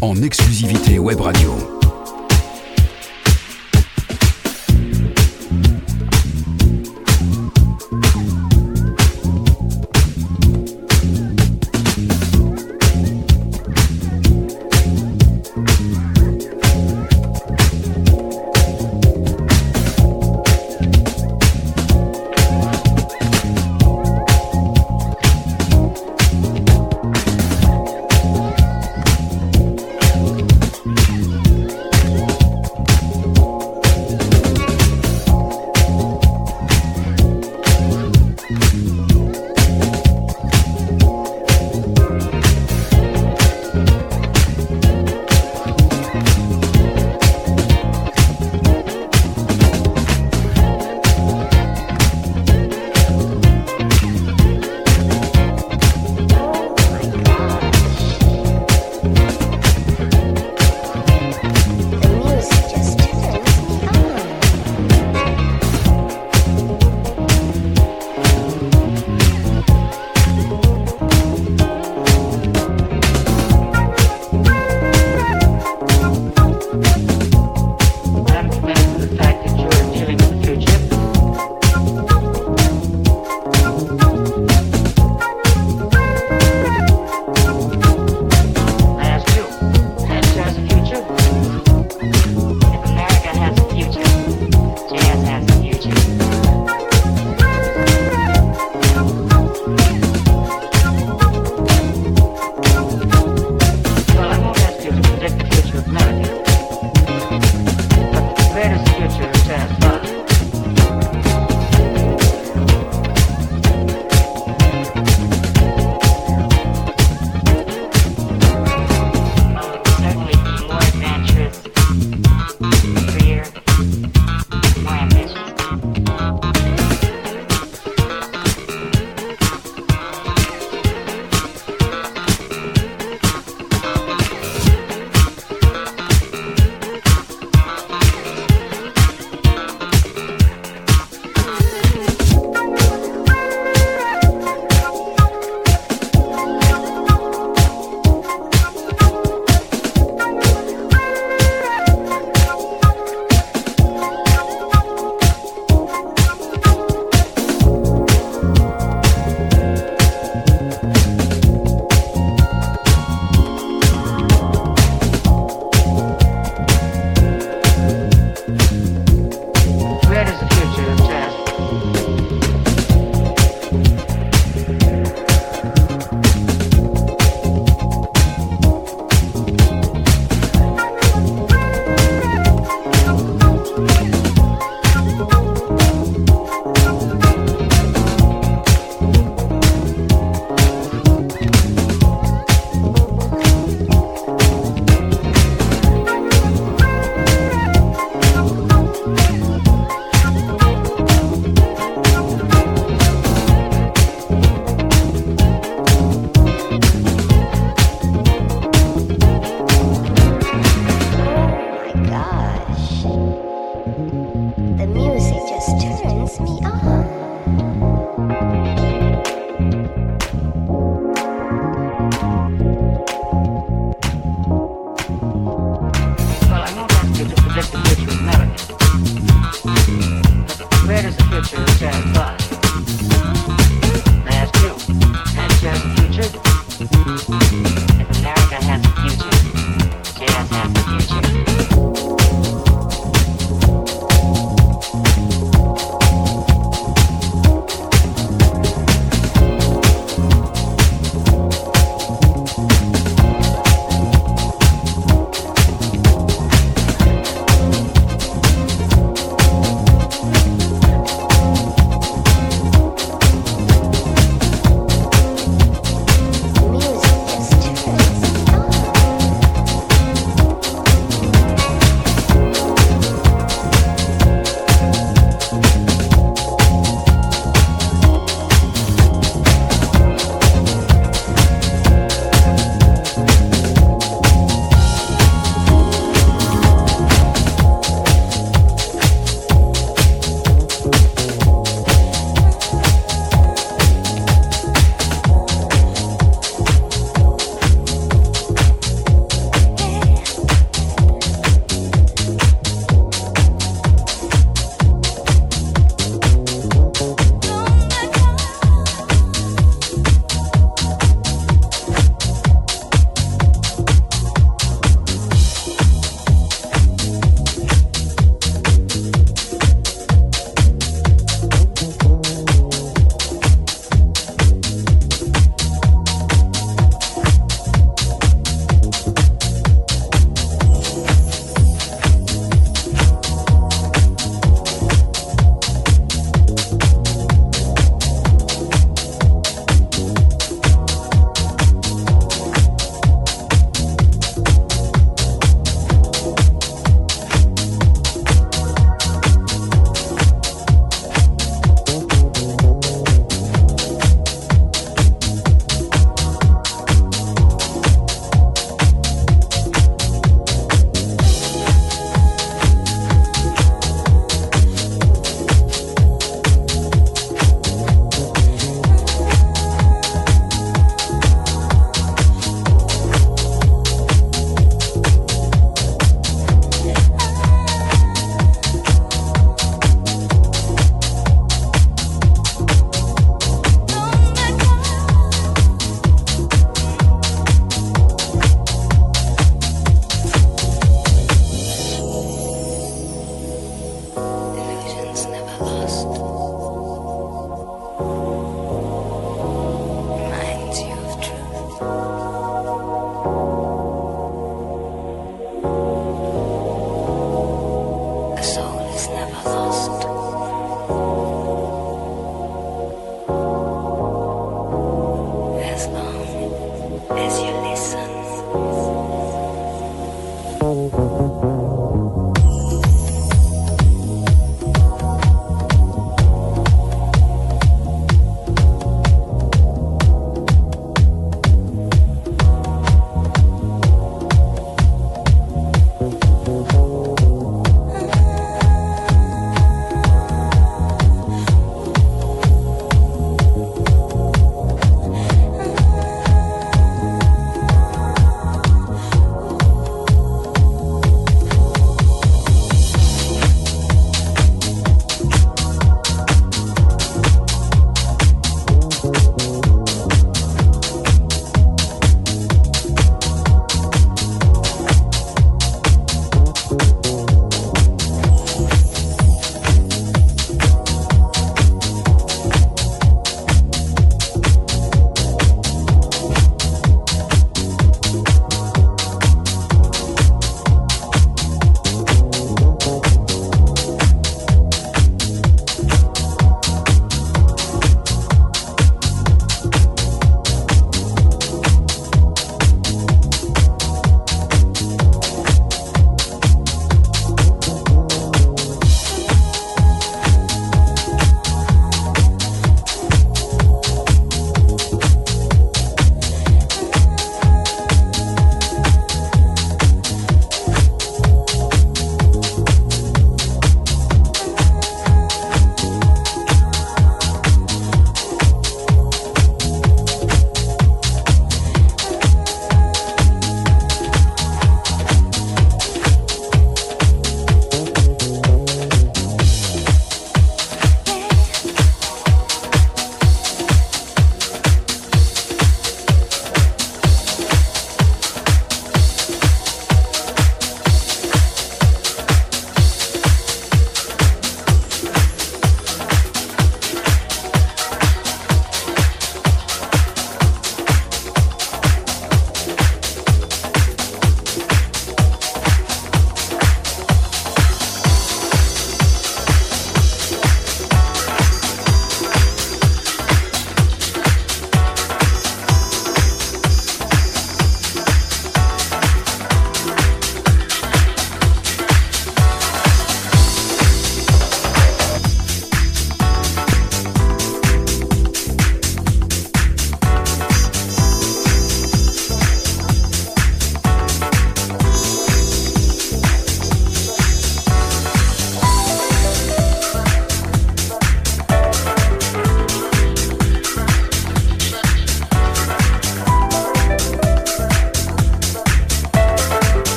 en exclusivité web radio.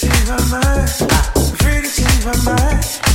change my mind. I'm free to change my mind.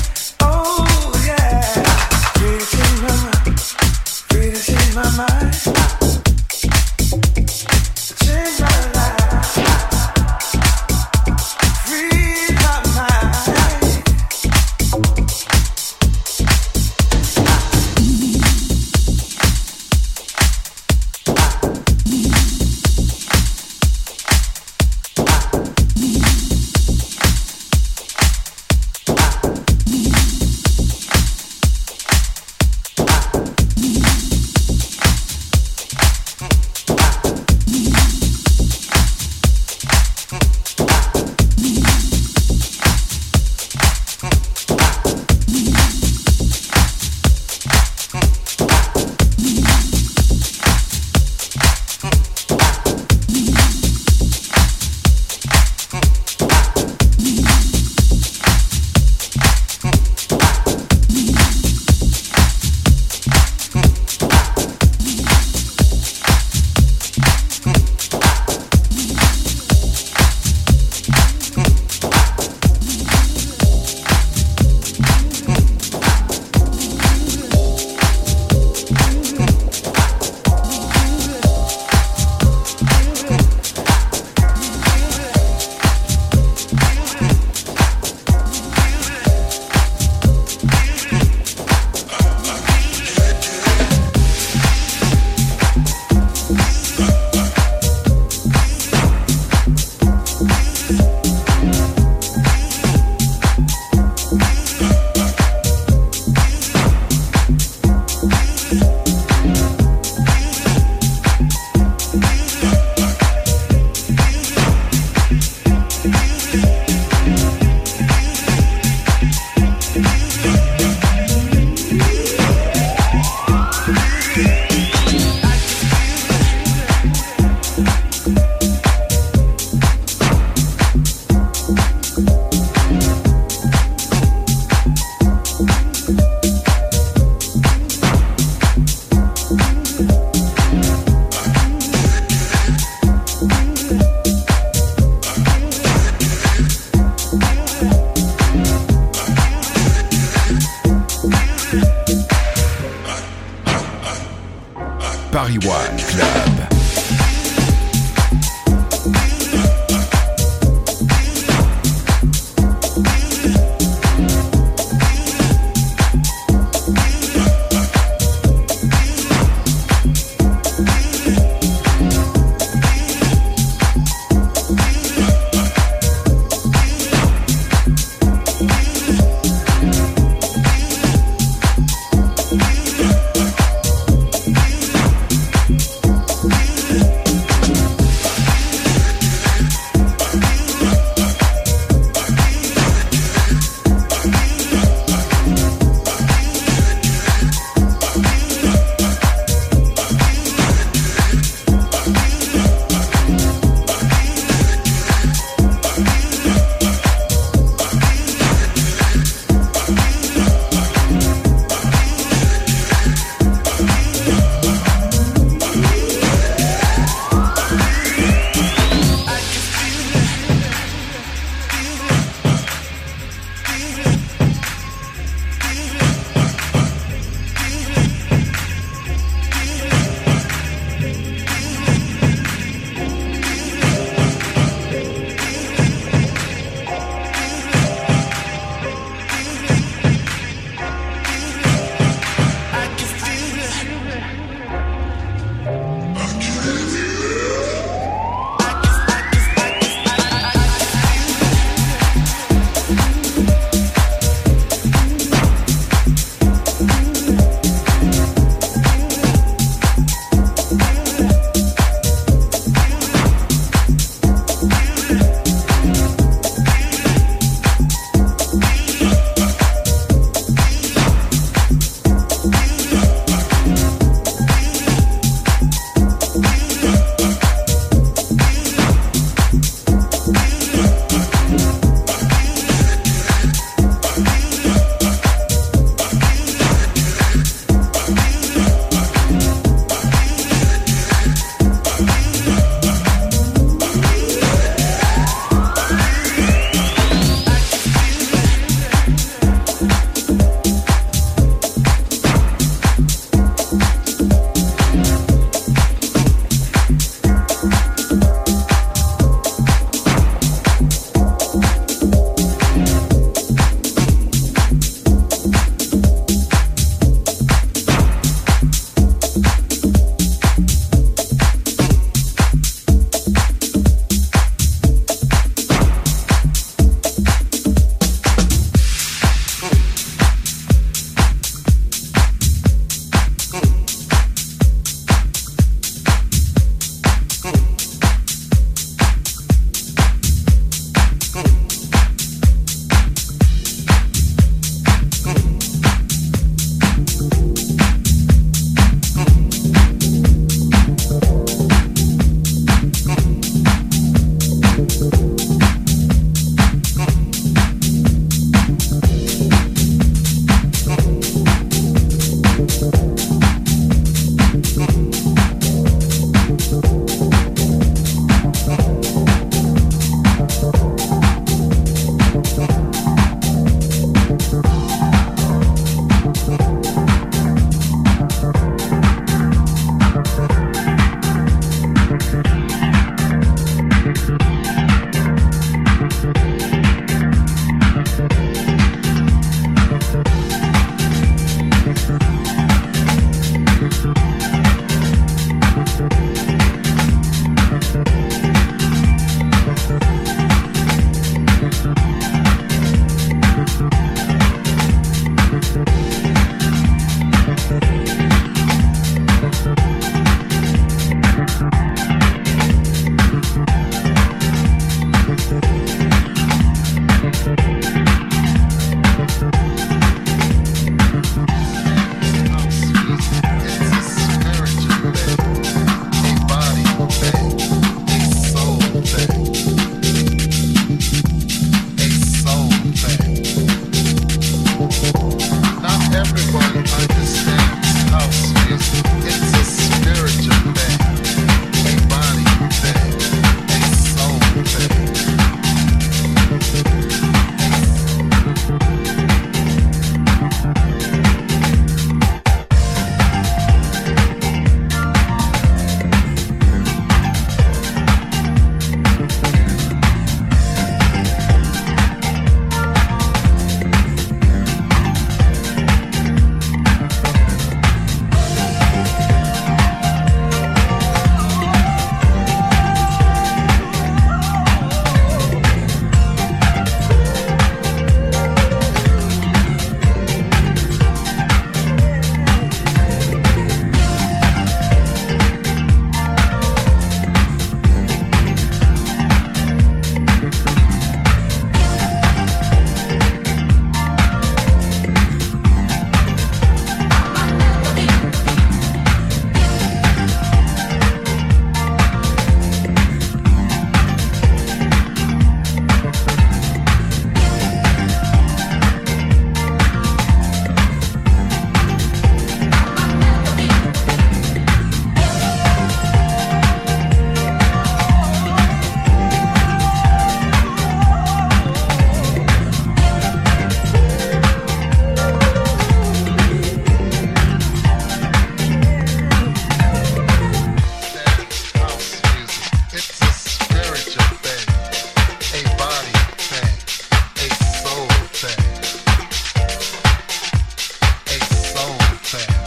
fair.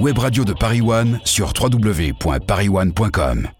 Web radios de Paris One sur www.parisone.com.